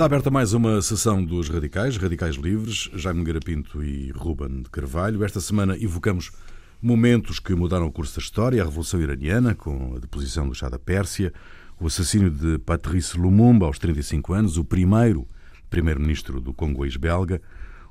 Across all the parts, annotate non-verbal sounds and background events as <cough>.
Está aberta mais uma sessão dos Radicais, Radicais Livres, Jaime Garapinto e Ruben de Carvalho. Esta semana evocamos momentos que mudaram o curso da história, a Revolução Iraniana, com a deposição do Chá da Pérsia, o assassínio de Patrice Lumumba aos 35 anos, o primeiro primeiro-ministro do Congoês belga,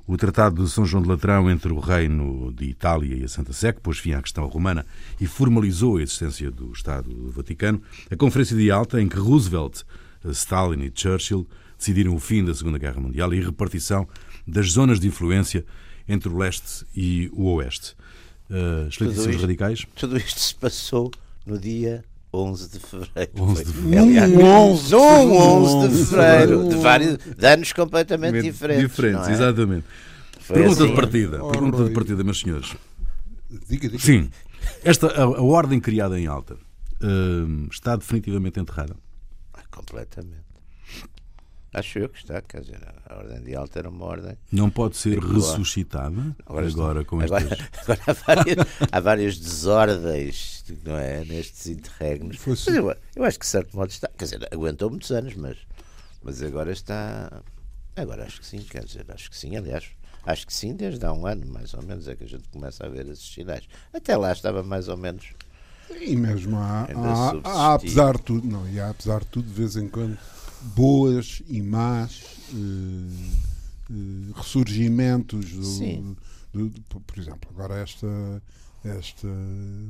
o Tratado de São João de Latrão entre o Reino de Itália e a Santa Sé, que pôs fim à questão romana e formalizou a existência do Estado do Vaticano, a Conferência de Alta, em que Roosevelt, Stalin e Churchill decidiram o fim da Segunda Guerra Mundial e a repartição das zonas de influência entre o leste e o oeste. Uh, Excelentíssimos radicais. Tudo isto se passou no dia 11 de fevereiro. 11 de fevereiro. Aliás, um 11, num 11 de fevereiro, de, vários, de anos completamente diferentes. Diferentes, é? exatamente. Foi pergunta assim. de partida, oh, pergunta de partida, meus senhores. Diga, diga. Sim, esta, a, a ordem criada em alta uh, está definitivamente enterrada? Completamente. Acho eu que está, quer dizer, a ordem de alta era uma ordem. Não pode ser ressuscitada agora, agora com agora, estes... <laughs> agora há, várias, há várias desordens não é, nestes interregnos. Mas eu, eu acho que de certo modo está. Quer dizer, aguentou muitos anos, mas, mas agora está. Agora acho que sim, quer dizer, acho que sim, aliás. Acho que sim, desde há um ano, mais ou menos, é que a gente começa a ver esses sinais. Até lá estava mais ou menos. E mesmo há, há, há, apesar de tudo, não, e há, apesar de tudo, de vez em quando boas e más uh, uh, ressurgimentos do, do, do, por exemplo, agora esta, esta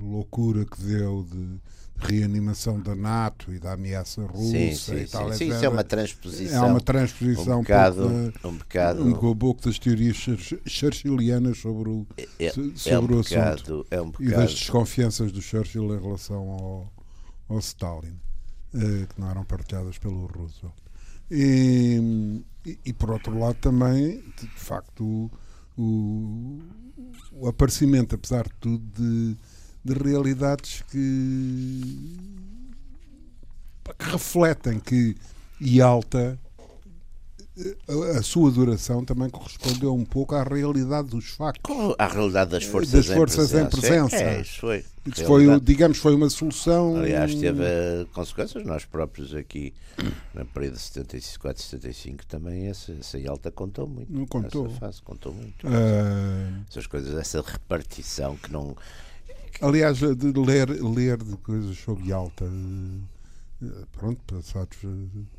loucura que deu de reanimação da NATO e da ameaça russa sim, sim, e tal. Sim, isso é uma transposição. É uma transposição um bocado, um, bocado, um, pouco das teorias churchillianas sobre o, é, sobre é um o bocado, assunto. É um e das desconfianças do Churchill em relação ao, ao Stalin. Eh, que não eram partilhadas pelo Roosevelt. E, e, e, por outro lado também, de, de facto, o, o, aparecimento, apesar de tudo, de, de realidades que, que refletem que Yalta a sua duração também correspondeu um pouco à realidade dos factos. À realidade das forças, das forças em presença. Em presença. É, isso foi. Isso foi, digamos, foi uma solução. Aliás, teve uh, consequências. Nós próprios aqui, na período de 74 e 75, também essa, essa alta contou muito. Não contou. Essa fase contou muito. Uh... Essas coisas, essa repartição que não. Aliás, de ler, ler de coisas sobre alta, eh, pronto, passados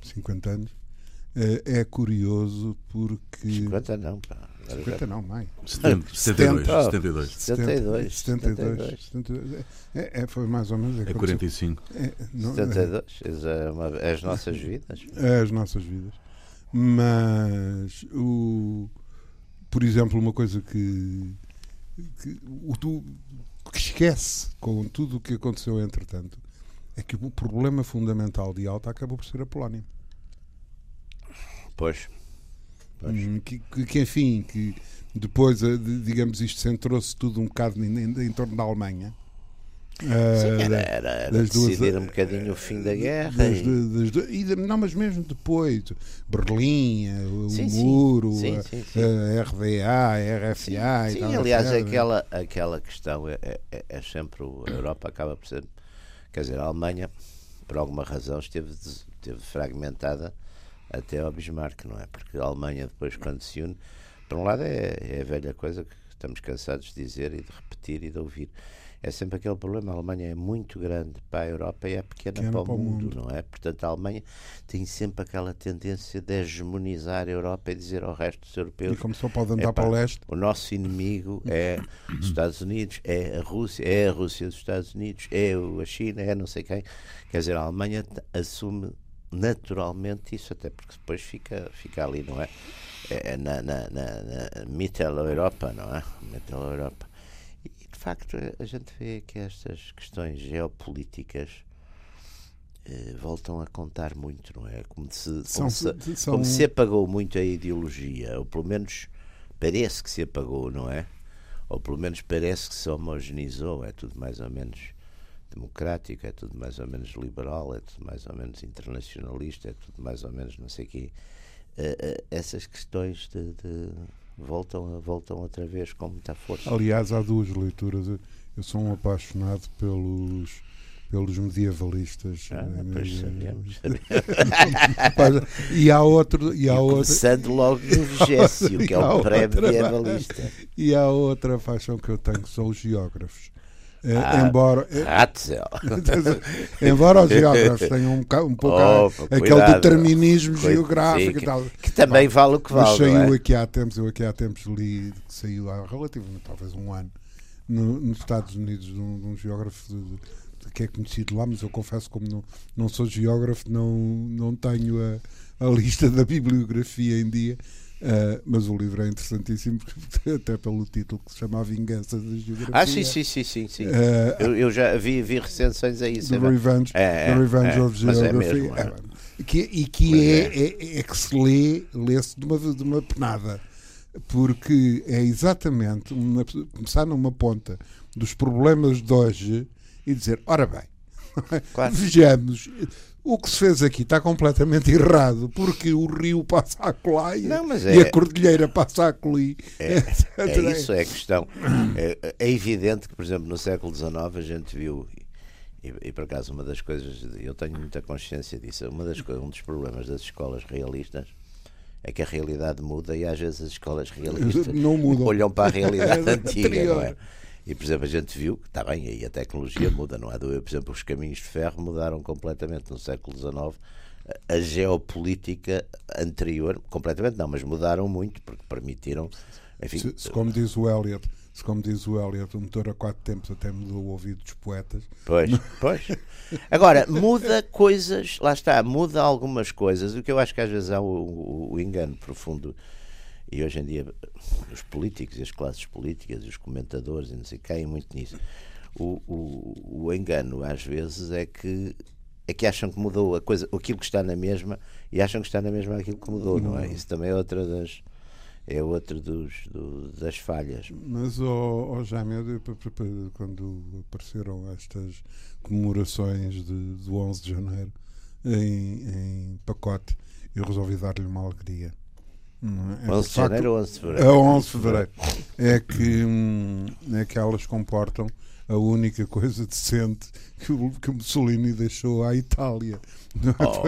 50 anos eh, é curioso porque. 50 não, pá. 50 não, mais. 70, 72, 72. 72. 72. 72. É, é, foi mais ou menos. É, é 45. É, não, 72. É, uma, é as nossas vidas. É as nossas vidas. Mas, o, por exemplo, uma coisa que, que, o, que esquece com tudo o que aconteceu entretanto é que o problema fundamental de Alta acabou por ser a Polónia. Pois. pois. Hum, que, que, enfim, que depois, eh, digamos, isto centrou-se tudo um bocado em, em, torno da Alemanha. Sim, eh, era, era, era decidir duas, um bocadinho o fim da guerra. Das, e... Das, e, não, mas mesmo depois, Berlim, eh, o sim, muro, sim, sim, a, a, RDA, a RFA sim, e tal. aliás, aquela, aquela questão é, é, é, sempre. A Europa acaba por ser. Quer dizer, a Alemanha, por alguma razão, esteve, esteve fragmentada até ao Bismarck, não é? Porque a Alemanha depois quando se une, por um lado é, é a velha coisa que estamos cansados de dizer e de repetir e de ouvir. É sempre aquele problema, a Alemanha é muito grande para a Europa e é pequena, pequena para, o, para mundo, mundo, não é? Portanto, a Alemanha tem sempre aquela tendência de hegemonizar a Europa e dizer ao resto dos europeus. E como só pode andar para o leste. O nosso inimigo é os Estados Unidos, é a Rússia, é a Rússia dos Estados Unidos, é a China, é não sei quem. Quer dizer, a Alemanha assume naturalmente isso, até porque depois fica, fica ali, não é? é na, na, na, na Mittel-Europa, não é? Mittel-Europa. E de facto a gente vê que estas questões geopolíticas eh, voltam a contar muito, não é? Como se, como, são, se, são... como se apagou muito a ideologia, ou pelo menos parece que se apagou, não é? Ou pelo menos parece que se homogeneizou, é tudo mais ou menos democrático, é tudo mais ou menos liberal, é tudo mais ou menos internacionalista, é tudo mais ou menos não sei o quê. Uh, uh, essas questões de, de, voltam, voltam outra vez com muita força. Aliás, há duas leituras. Eu sou um apaixonado pelos pelos medievalistas. Ah, Eh, pois sabemos. <laughs> e há outro. E há outro Começando logo no <laughs> Vigésio, que é o pré-medievalista. E há outra paixão que eu tenho, que são os geógrafos. Eh, Ah. <laughs> embora, eh, Ratzel. embora os geógrafos tenham um, um pouco Opa, aquele cuidado. determinismo Coit- geográfico sim, e tal. Que também vale o que vale. saiu é? aqui há tempos, eu aqui há tempos li que saiu há relativamente talvez um ano no- nos Estados Unidos de um, de um geógrafo de- de- que é conhecido lá, mas eu confesso como não, não sou geógrafo, não, não tenho a, a lista da bibliografia em dia. Ah, mas o livro é interessantíssimo <laughs> até pelo título que se chama A Vingança da Geografia. Ah, sim, sim, sim, sim. sim. Ah, Eu, eu já vi, vi recensões a isso. The é. Revenge, É, The é, Revenge é, of é Geography. é. É, que, e que é, é. é, é que se lê, lê-se de uma, de uma penada. Porque é exatamente uma- começar numa ponta dos problemas de hoje e dizer: ora bem, <laughs> Claro. vejamos. O que se fez aqui está completamente <laughs> errado, porque o rio passa a colar e, Não, e é- a cordilheira passa a colir. <laughs> É, é isso, é a questão. É, é evidente que, por exemplo, no século XIX a gente viu, e, e por acaso uma das coisas, eu tenho muita consciência disso, uma das, um dos problemas das escolas realistas é que a realidade muda e às vezes as escolas <laughs> realistas Não mudam. olham para a realidade É antiga, não é? E, por exemplo, a gente viu que está bem, aí a tecnologia muda, não há dúvida. Por exemplo, os caminhos de ferro mudaram completamente no século XIX. A geopolítica anterior, completamente não, mas mudaram muito, porque permitiram. Enfim, Se, se como diz o Eliot, se como diz o Eliot, o motor a quatro tempos até mudou o ouvido dos poetas. Pois, <laughs> pois. Agora, muda coisas, lá está, muda algumas coisas. O que eu acho que às vezes há o, o- o engano profundo, e hoje em dia os políticos e as classes políticas e os comentadores e não sei, caem muito nisso. O, o, o engano às vezes é que é que acham que mudou a coisa, aquilo que está na mesma e acham que está na mesma aquilo que mudou, não é? Isso também é outra das é outra dos, do- das falhas. Mas, ó oh, Jaime, eu, quando apareceram estas comemorações de, do 11 de janeiro em, em pacote, eu resolvi dar-lhe uma alegria. É? É 11 de de facto- janeiro ou 11 de É fevereiro? 11 de fevereiro. É que, hum, é que elas comportam a única coisa decente que o, que Mussolini deixou à Itália. É? Oh.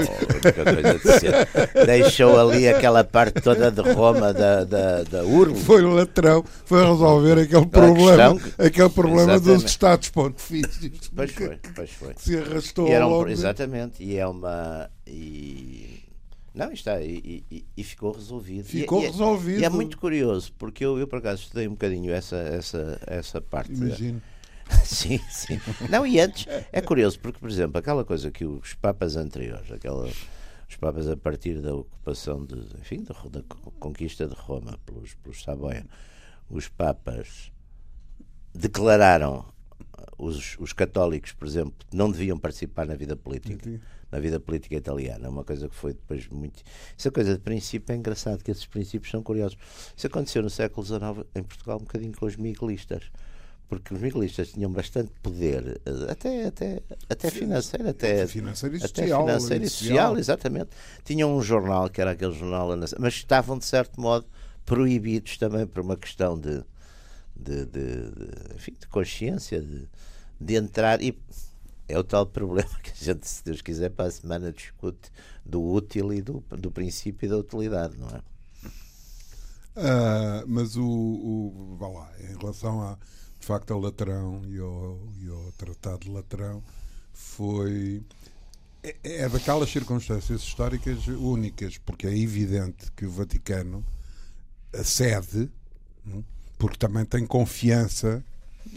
Deixou ali aquela parte toda de Roma da, da, da Urlo. Foi latrão, foi resolver aquele problema, questão aquele problema dos. Estados Pontifícios. Pois foi, pois foi. Que se arrastou E um- exatamente, e é uma. E, não, está, e, e- e ficou resolvido. Ficou e, é- resolvido. E é muito curioso, porque eu, eu por acaso estudei um bocadinho essa, essa, essa parte. da- Imagino. <laughs> sim, sim. Não, e antes, é curioso, porque, por exemplo, aquela coisa que os papas anteriores, aquela, os papas a partir da ocupação, de, enfim, da, da conquista de Roma pelos, pelos Saboia, os papas declararam os, os católicos, por exemplo, não deviam participar na vida política na vida política italiana, uma coisa que foi depois muito. Essa coisa de princípio é engraçado, que esses princípios são curiosos. Isso aconteceu no século XIX em Portugal, um bocadinho com os miguelistas, porque os miguelistas tinham bastante poder, eh, até, até, até financeiro, até, Financeiro e até social. financeiro e social, exatamente. Tinham um jornal que era aquele jornal, mas estavam de certo modo proibidos também por uma questão de, de, de, de, enfim, de consciência, de, de entrar e é o tal <laughs> problema que a gente, se Deus quiser, para a semana discute do útil e do, do princípio e da utilidade, não é? Ah, mas o, o. Vá lá, em relação a. De facto, ao Latrão e ao, e ao Tratado de Latrão, foi. É, é daquelas circunstâncias históricas únicas, porque é evidente que o Vaticano acede, hum, porque também tem confiança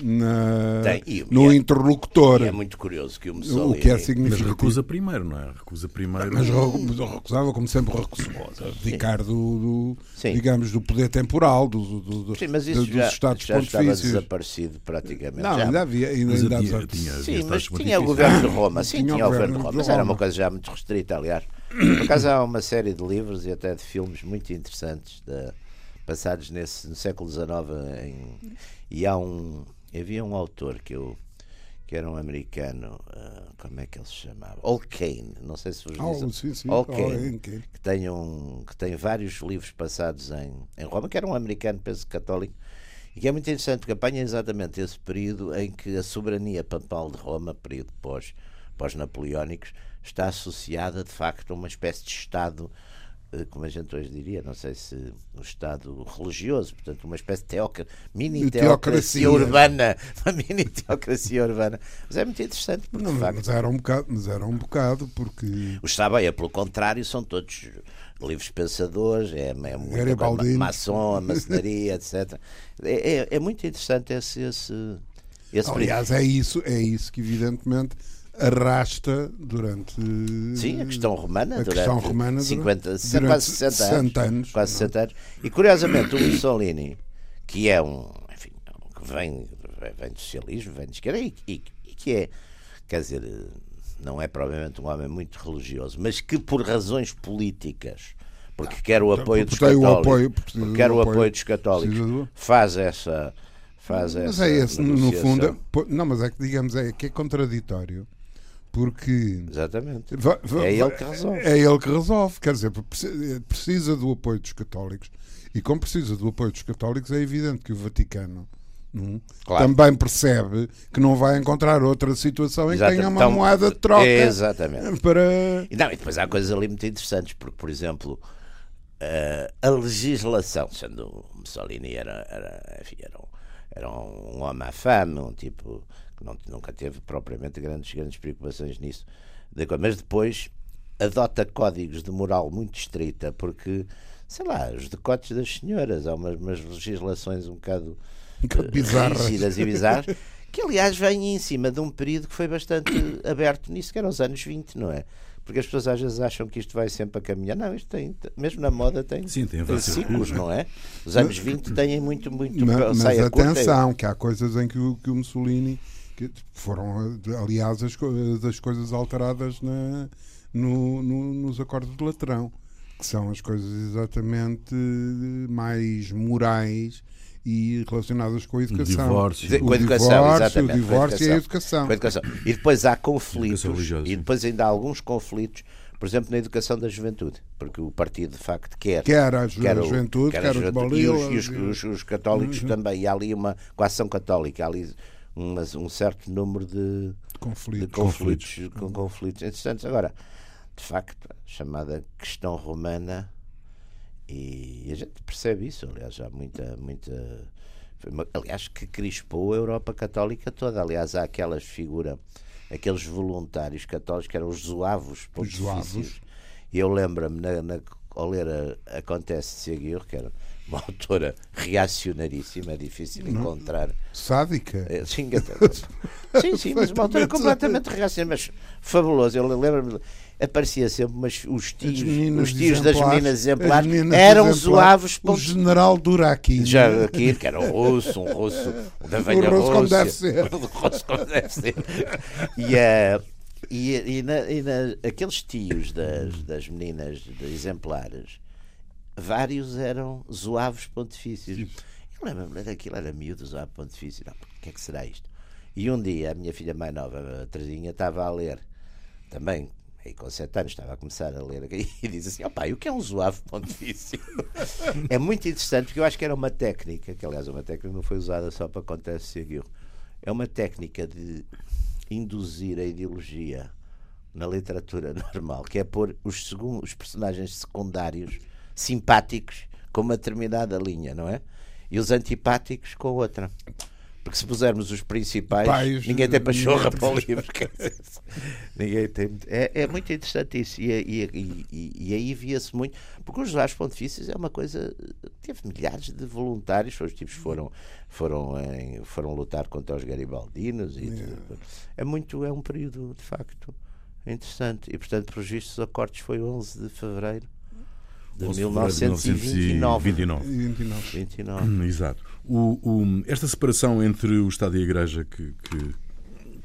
na, Tem, e- no e é- interlocutor. E é muito curioso que o o Mussolini. que é Mas significativo. recusa primeiro, não é? Recusa primeiro. Mas recu- mas recusava, como sempre recusou, abdicar do, do, digamos, do poder temporal, do, do, do- Sim, mas isso dos já, Estados já estava pontifícios. desaparecido praticamente. Não, já. ainda havia. Ainda, Mas ainda havia, havia- tinha, havia Sim, mas tinha o governo de Roma, sim, Tinha o tinha o governo de Roma, de mas era uma coisa já muito restrita, aliás. Por acaso há uma série de livros e até de filmes muito interessantes de- passados nesse, no século XIX em- e há um havia um autor que eu que era um americano, ah, como é que ele se chamava? Ol Kane, não sei se vos dizem. sim, sim. Ol Oh, Kane, em que- tem, um, que tem vários livros passados em, em Roma, que era um americano, penso católico, E que é muito interessante, porque apanha exatamente esse período em que a soberania papal de Roma, período pós, pós-napoleónicos, está associada de facto a uma espécie de Estado como a gente hoje diria, não sei se um Estado religioso, portanto, uma espécie de teoca, mini teocracia, urbana, <laughs> uma mini teocracia urbana. Mas é muito interessante, porque não, de facto. Mas era um bocado, mas era um bocado porque. Os Sabaia, pelo contrário, são todos livres pensadores, é, é muito maçom, a <laughs> maçonaria, etc. É, é, é, muito interessante esse. esse, esse Aliás, é isso, é isso que, evidentemente arrasta durante sim a questão romana a durante questão romana 50, durante quase 60, 60 anos, anos, quase 60 anos. E curiosamente o Mussolini que é um enfim que vem vem do socialismo vem de esquerda e, e, e que é quer dizer não é provavelmente um homem muito religioso mas que por razões políticas porque quer o apoio dos católicos, apoio, quer o apoio dos católicos, faz essa faz mas essa é esse, no fundo, é, não, mas é que digamos é que é contraditório porque Exatamente. Vai, vai, é ele que resolve. É ele que resolve. Quer dizer, precisa do apoio dos católicos. E como precisa do apoio dos católicos, é evidente que o Vaticano hum, claro. também percebe que não vai encontrar outra situação em que tenha uma então, moeda de troca. Exatamente. Para... E, não, e depois há coisas ali muito interessantes, porque, por exemplo, uh, a legislação, sendo Mussolini era, era, enfim, era, um, era um homem afame, um tipo não, nunca teve propriamente grandes, grandes preocupações nisso. Mas depois adota códigos de moral muito estrita, porque, sei lá, os decotes das senhoras, há umas, umas legislações um bocado uh, rígidas e bizarras, <laughs> que aliás vêm em cima de um período que foi bastante <coughs> aberto nisso, que eram os anos 20, não é? Porque as pessoas às vezes acham que isto vai sempre a caminhar. Não, isto tem, mesmo na moda tem, Sim, tem, tem ciclos, não é? Os anos 20 têm muito, muito mas, mas atenção, que há coisas em que o, que o Mussolini que foram, aliás, as, as coisas alteradas na, no, no, nos acordos de Latrão, que são as coisas exatamente mais morais e relacionadas com a educação. O divórcio, o, com a educação, divórcio, exatamente, o divórcio e a educação. a educação. E depois há conflitos, e depois ainda há alguns conflitos, por exemplo, na educação da juventude, porque o partido de facto quer, quer a, ju quer o, juventude, quer, quer, a juventude, e os, e os, os, os católicos uhum. também, e há ali uma coação católica, há ali mas um certo número de conflitos, de conflitos, conflitos. Com conflitos interessantes. Agora, de facto, a chamada questão romana, e a gente percebe isso, aliás, há muita. muita aliás, que crispou a Europa Católica toda. Aliás, há aquelas figuras, aqueles voluntários católicos que eram os zoavos pontifícios. E eu lembro-me, na, na, ao ler a, Acontece de Seguir, que era <laughs> uma autora reacionaríssima, é difícil não. encontrar. Sádica? É, sim, <laughs> sim, sim, mas uma autora completamente reacionária, mas fabulosa. Eu lembro-me, aparecia sempre, mas os tios, os tios das meninas exemplares meninas eram zoavos. O general Duraki. Já aqui, que era um russo, um russo, um da velha russo como deve ser. <laughs> O russo como deve ser. E, uh, e, e, na, e na, aqueles tios das, das meninas de exemplares vários eram zoavos pontifícios. Sim. Eu lembro-me daquilo, era miúdo, zoavo pontifício. Não, o que é que será isto? E um dia a minha filha mais nova, a Terezinha, estava a ler, também, aí com 7 anos, estava a começar a ler <laughs> e diz assim: ó oh, pai, o que é um zoavo pontifício? <laughs> é muito interessante porque eu acho que era uma técnica, que aliás, uma técnica não foi usada só para acontecer aquilo. É uma técnica de induzir a ideologia na literatura <laughs> normal, que é pôr os, os personagens secundários simpáticos com uma determinada linha, não é? E os antipáticos com outra. Porque se pusermos os principais, Pais, ninguém tem pachorra para o <laughs> livro. ninguém tem. É, é muito interessante isso. E, e, e, e aí via-se muito. Porque os Jorge Pontifícios é uma coisa. Teve milhares de voluntários. Os tipos foram, foram, em, foram lutar contra os garibaldinos. E, é muito. É um período, de facto, interessante. E, portanto, por registro, os acordos foi 11 de fevereiro de 1929. 29. 29. Exato. O, o, esta separação entre o Estado e a Igreja que, que,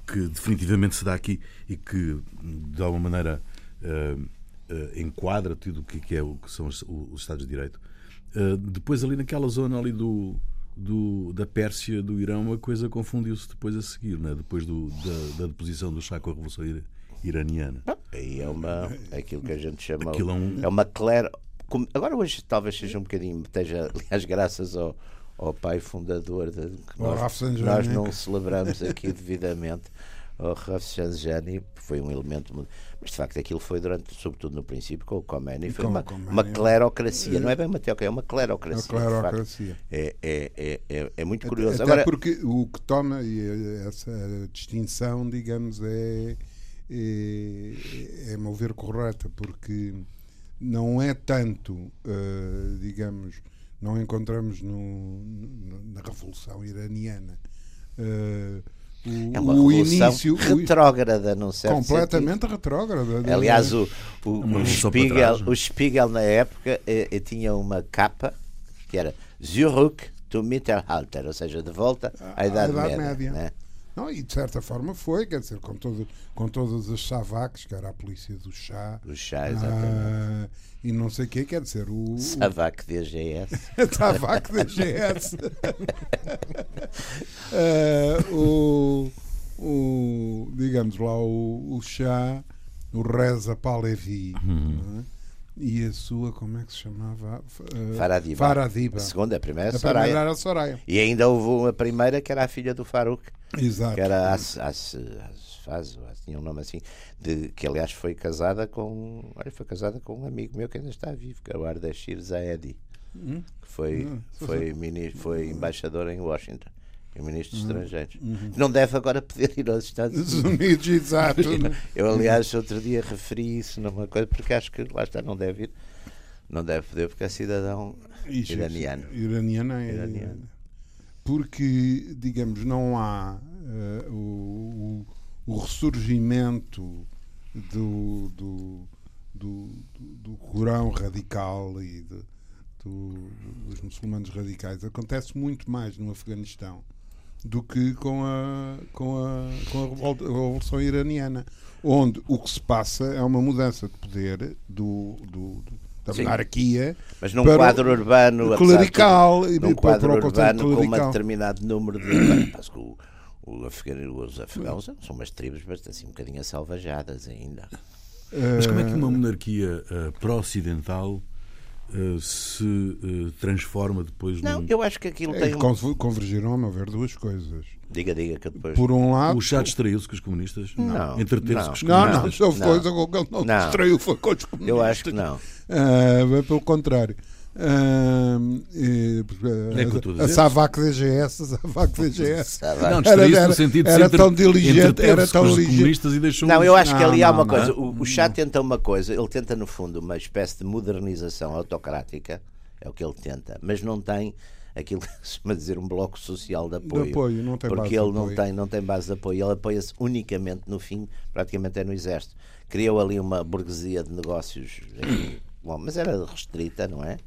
que, definitivamente se dá aqui e que de alguma maneira uh, uh, enquadra tudo o que, é o que são os, os Estados de Direito. Uh, depois ali naquela zona ali do, do, da Pérsia, do Irão, a coisa confundiu-se depois a seguir, né? depois do, da, da deposição do Shah com a Revolução Iraniana. Aí é uma aquilo que a gente chama é, um... é uma clara agora hoje talvez seja um bocadinho, esteja, <laughs> aliás, graças ao, ao pai fundador de, que nós, nós não celebramos aqui <laughs> devidamente ao Rafsanjani foi um elemento mas de facto aquilo foi durante sobretudo no princípio com o Khomeini foi o uma, uma é. clerocracia não é bem uma teocracia é uma A clerocracia facto. clerocracia. é, é, é, é, é muito curioso Até agora porque o que toma essa distinção, digamos, é, é, é a meu ver correta, porque não é tanto, eh, digamos, não encontramos no, no- na Revolução Iraniana eh, o, é uma o revolução início retrógrada num certo completamente retrógrada. sentido. aliás o, o, Uma o, Spiegel, não é? o Spiegel na época eh, eh, tinha uma capa que era Zurück to Mittelalter ou seja de volta à À Idade, Idade Média, Média. né? Não, e de certa forma foi, quer dizer, com, todo, com todas as Savaques, que era a polícia do chá, o chá exatamente ah, e não sei o que, quer dizer, o, Savac DGS <laughs> Savac da GS. <laughs> Ah, o, o, digamos lá, o, o chá, o Reza Palevi, não é? E a sua, como é que se chamava? Ah, Faradiba. Faradiba. a segunda a primeira A Soraya primeira era a Soraya. e ainda houve uma primeira que era a filha do Farouk Exato. que era As, As, Asfaz, tinha um nome assim, de, que aliás foi casada com olha, foi casada com um amigo meu que ainda está vivo, que é o Ardashir Zaedi, Hum? que foi, Hum, foi, mini, foi embaixador em Washington, e ministro Hum. dos estrangeiros. Não deve agora poder ir aos Estados Dos Unidos. Exato. <laughs> Eu, aliás, outro dia referi isso numa coisa, porque acho que lá está, não deve ir, não deve poder, porque é cidadão Isso, iraniano. isso. Iraniana é. Iraniano. Porque, digamos, não há eh, o, o, ressurgimento do, do, do, do, do Corão radical e de- do- dos muçulmanos radicais. Acontece muito mais no Afeganistão do que com a, com a, com a revolta- a Revolução Iraniana, onde o que se passa é uma mudança de poder do, do- do- da Sim. monarquia Mas num para quadro urbano, de clerical e num para- para quadro o urbano com um determinado número de. Parece que o, o afegão- os afegãos são umas tribos bastante assim, um bocadinho assalvajadas ainda. Mas como é que uma monarquia eh, pró-ocidental se eh, transforma depois Não, num. eu acho que aquilo É, tem. convergiram, a meu ver, duas coisas. Diga, diga, que depois. Por um lado. O chá distraiu-se com os comunistas? Não, Entreteve-se não. com os Não, não, comunistas? houve Não. coisa com que ele não, Não. distraiu foi com os comunistas. Eu acho que não. Ah, bem pelo contrário. Ah, e, É a. Savac DGS, a Savac DGS. Não, distraiu-se Era- no sentido era tão diligente, era tão ligeiro. comunistas e deixou Não, eu acho que Não, ali há não, uma não. coisa. O, o chá tenta uma coisa, ele tenta, no fundo, uma espécie de modernização autocrática, é o que ele tenta, mas não tem aquilo <laughs> que se chama dizer um bloco social de De apoio. apoio, não tem base porque de ele não apoio. tem, não tem base de apoio, ele apoia-se unicamente no fim, praticamente é no exército. Criou ali uma burguesia de negócios, bom, mas era restrita, não é?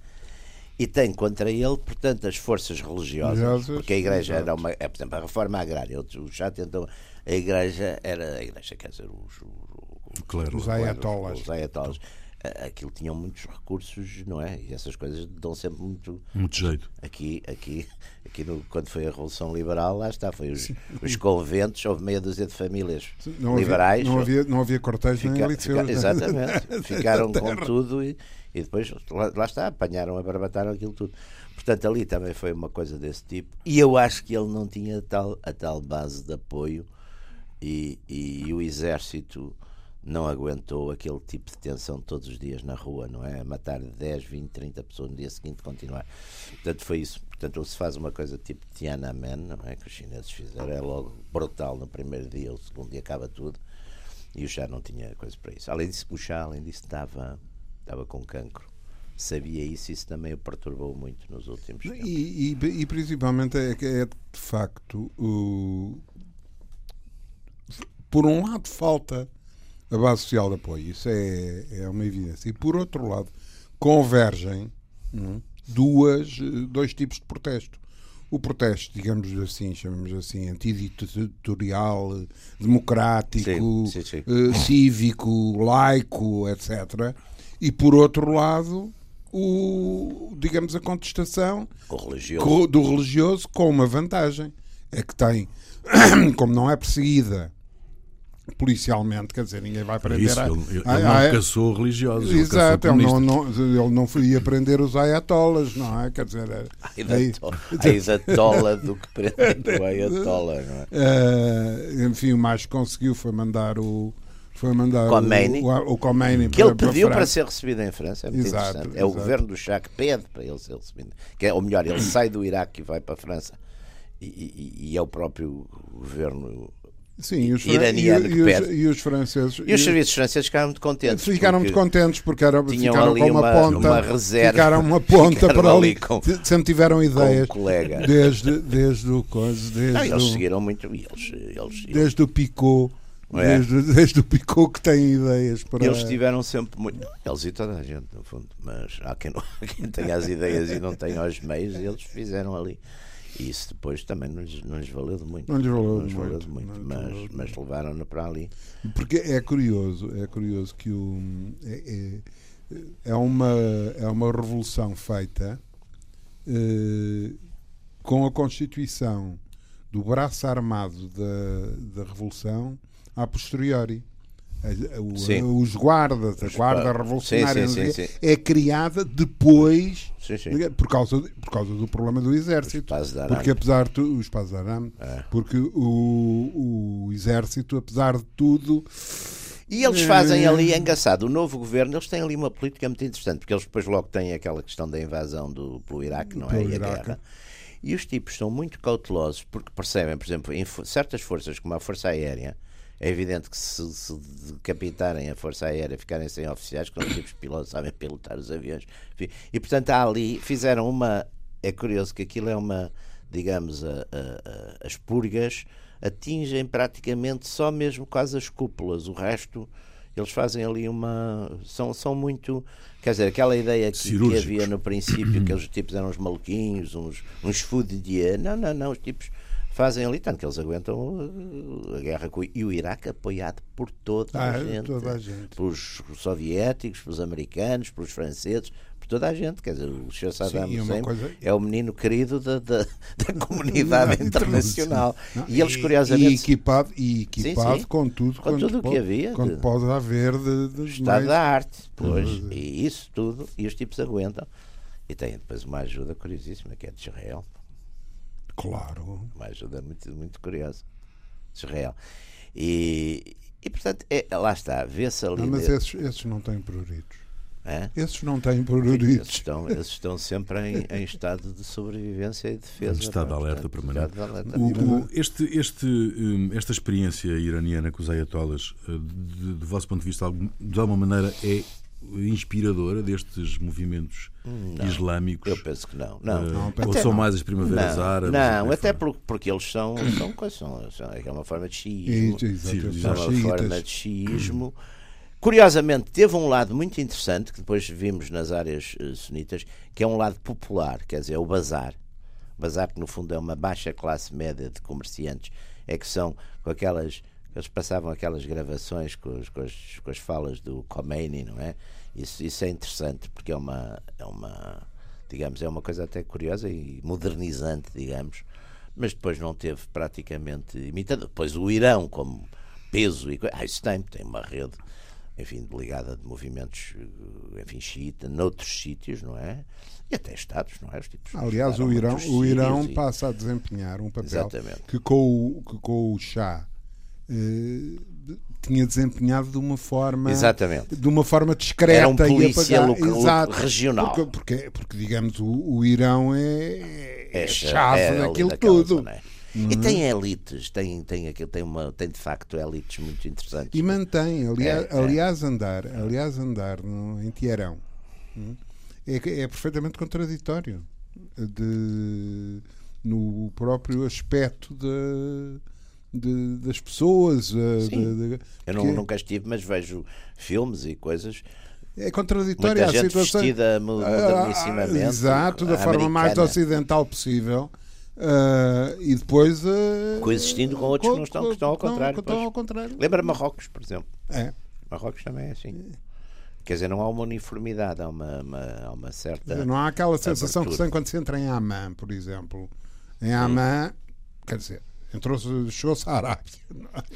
E tem contra ele, portanto, as forças religiosas, Religiosas, porque a igreja era uma, é, por exemplo, a reforma agrária, o o chá tentou, a igreja era, a igreja quer dizer, os, os, Claro. Os ayatollahs. os ayatollahs, aquilo tinham muitos recursos, não é? E essas coisas dão sempre muito. Muito jeito. Aqui, aqui, aqui no, quando foi a Revolução Liberal, lá está, foi os, os conventos, houve meia dúzia de famílias Não havia, liberais. não havia, não havia cortejo nem Fica- liceu. fica- exatamente, <laughs> ficaram com tudo e, e depois lá, lá está, apanharam, abarbataram aquilo tudo. Portanto, ali também foi uma coisa desse tipo. E eu acho que ele não tinha tal, a tal base de apoio e, e o exército não aguentou aquele tipo de tensão todos os dias na rua, não é? Matar 10, 20, 30 pessoas no dia seguinte continuar. Portanto, foi isso. Portanto, ou se faz uma coisa tipo Tiananmen, não é? Que os chineses fizeram, é logo brutal no primeiro dia, o segundo dia acaba tudo. E o chá não tinha coisa para isso. Além disso, o chá, além disso, estava, estava com cancro. Sabia isso, isso também o perturbou muito nos últimos tempos. E, e- e principalmente é que é de facto o por um lado falta a base social de apoio, isso é, é uma evidência, e por outro lado convergem é, duas, dois tipos de protesto. O protesto, digamos assim, chamamos assim, antiditatorial, democrático, Sim, sim, sim. eh, cívico, laico, etc. E por outro lado, o, digamos, a contestação O religioso. do religioso com uma vantagem. É que tem, <coughs> como não é perseguida policialmente, quer dizer, ninguém vai prender Isso, a- ele, ele a- não a- caçou religiosos. ele caçou Exato, ele não, não, ele não ia prender os ayatollahs, não é? Quer dizer, é- Ai da, aí- to- ai da tola do que prende o Ayatollah, não é? <laughs> eh, enfim, o mais que conseguiu foi mandar o foi mandar Khomeini. o, o, o Khomeini Que ele para, pediu para França. ser recebido em França, é muito Exato, interessante. É o exato. governo do Chá que pede para ele ser recebido. Que é, ou melhor, ele sai do Iraque e vai para a França. E, e- e é o próprio governo. Sim, os, iraniano e, que os, pede. e os franceses E os serviços franceses ficaram muito contentes. ficaram muito contentes porque era, tinham ficaram ali com uma, uma- ponta uma reserva. ficaram uma <laughs> ponta Ficaram para ali com- sempre tiveram Com ideias o colega. desde, desde o coisa desde, Não, eles o, seguiram muito. Eles, eles, desde o Picot É. desde, desde o Picot que tem ideias para Eles tiveram sempre muito. Eles e toda a gente, no fundo. Mas há quem, não, <laughs> quem tenha as ideias e não tenha os meios, eles fizeram ali. E isso depois também não lhes, não lhes valeu de muito. Não lhes valeu lhes de valeu muito, muito, não lhes mas, valeu mas levaram-no para ali. Porque é curioso, é curioso que o, é, é, é uma, é uma revolução feita eh, com a constituição do braço armado da, da revolução a posteriori. O- os guardas, a guarda revolucionária Sim, sim, sim, é criada depois por causa, por causa do problema do exército. Paz. Porque apesar de tu- os de arame, É. porque o, o exército, apesar de tudo, E eles fazem ali, é engraçado, o novo governo, eles têm ali uma política muito interessante, porque eles depois logo têm aquela questão da invasão do, pelo Iraque, não é? Pelo E a guerra. E os tipos são muito cautelosos porque percebem, por exemplo, em certas forças, como a Força Aérea, é evidente que se, se decapitarem a Força Aérea, ficarem sem oficiais, quando os tipos pilotos sabem pilotar os aviões. Enfim, E portanto, há ali, fizeram uma. É curioso que aquilo é uma, digamos, a- a- a- as purgas atingem praticamente só mesmo quase as cúpulas, o resto. Eles fazem ali uma. São, são muito. Quer dizer, aquela ideia que, que havia no princípio, que os tipos eram uns maluquinhos, uns, uns fudidier. Não, não, não. Os tipos fazem ali, tanto que eles aguentam uh, a guerra com. E o Iraque apoiado por toda Ah, a gente. toda a gente. Pelos soviéticos, pelos americanos, pelos franceses, por toda a gente. Quer dizer, o Sr. Saddam e Hussein coisa- é o menino querido da, da, <laughs> da comunidade Não, internacional. Não, E eles, E curiosamente, equipado, e equipado sim. com tudo, Com tudo o que havia quanto de- pode haver de, de Estado meios. da arte, pois, e isso tudo, e os tipos aguentam. E tem depois uma ajuda curiosíssima, que é de Israel. Claro. Uma ajuda muito, muito curiosa. de Israel. E, e portanto, é, lá está, vê-se ali. Não, mas de- esses, esses não têm pruritos. Hã? Esses não têm pruritos. estão, eles estão sempre em, em estado de sobrevivência e defesa. Em estado de alerta permanente. estado de alerta O- permanente. O- este, este, hum, esta experiência iraniana com os ayatollahs, de, do vosso ponto de vista, de alguma maneira é inspiradora destes movimentos Não, islâmicos? Eu penso que não. Não, Eh, Não, ou são não. mais as primaveras não, árabes? não, até fora? por- porque eles são, são, são, são, é uma forma de xiismo. Isso, É uma forma de xiismo. Curiosamente, teve um lado muito interessante que depois vimos nas áreas eh, sunitas, que é um lado popular, quer dizer, é o bazar. O bazar, que no fundo é uma baixa classe média de comerciantes, é que são com aquelas. Eles passavam aquelas gravações com, os- com as, com as falas do Khomeini, não é? Isso, isso é interessante, porque é uma, é uma. Digamos, é uma coisa até curiosa e modernizante, digamos. Mas depois não teve praticamente imitado. Depois o Irão, como peso e coisa. Ah, isso tem, tem uma rede enfim, ligada de movimentos, eh, enfim, xiita, noutros sítios, não é? E até Estados, não é? Os tipos Aliás, o Irão, o Irão passa a desempenhar um papel Exatamente. que com o, que com o chá eh, tinha desempenhado de uma forma Exatamente. de uma forma discreta Era um e polícia local- Exato. regional. porque, porque, porque, digamos o, o Irão é, é, cha- chave é daquilo tudo zona, é. E tem elites, tem, tem, tem, uma, tem de facto elites muito interessantes. E mantém, aliás, É, é. aliás andar, aliás andar no, em Teherão hum, é, é perfeitamente contraditório de, no próprio aspecto de, de- das pessoas. eh, de- Eu não, nunca estive, mas vejo filmes e coisas. é contraditório Muita à gente situação. vestida mo- Ah, modernissimamente. Exato, da forma mais ocidental possível. ah, e depois ah, Coexistindo com outros que não estão- que estão ao contrário, estão ao contrário. Lembra Marrocos, por exemplo. É. Marrocos também é assim. Quer dizer, não há uma uniformidade, há uma, uma, uma certa. Não há aquela sensação que se abertura. tem quando se entra em Amman, por exemplo. Em Amman, quer dizer, entrou chegou-se à Arábia.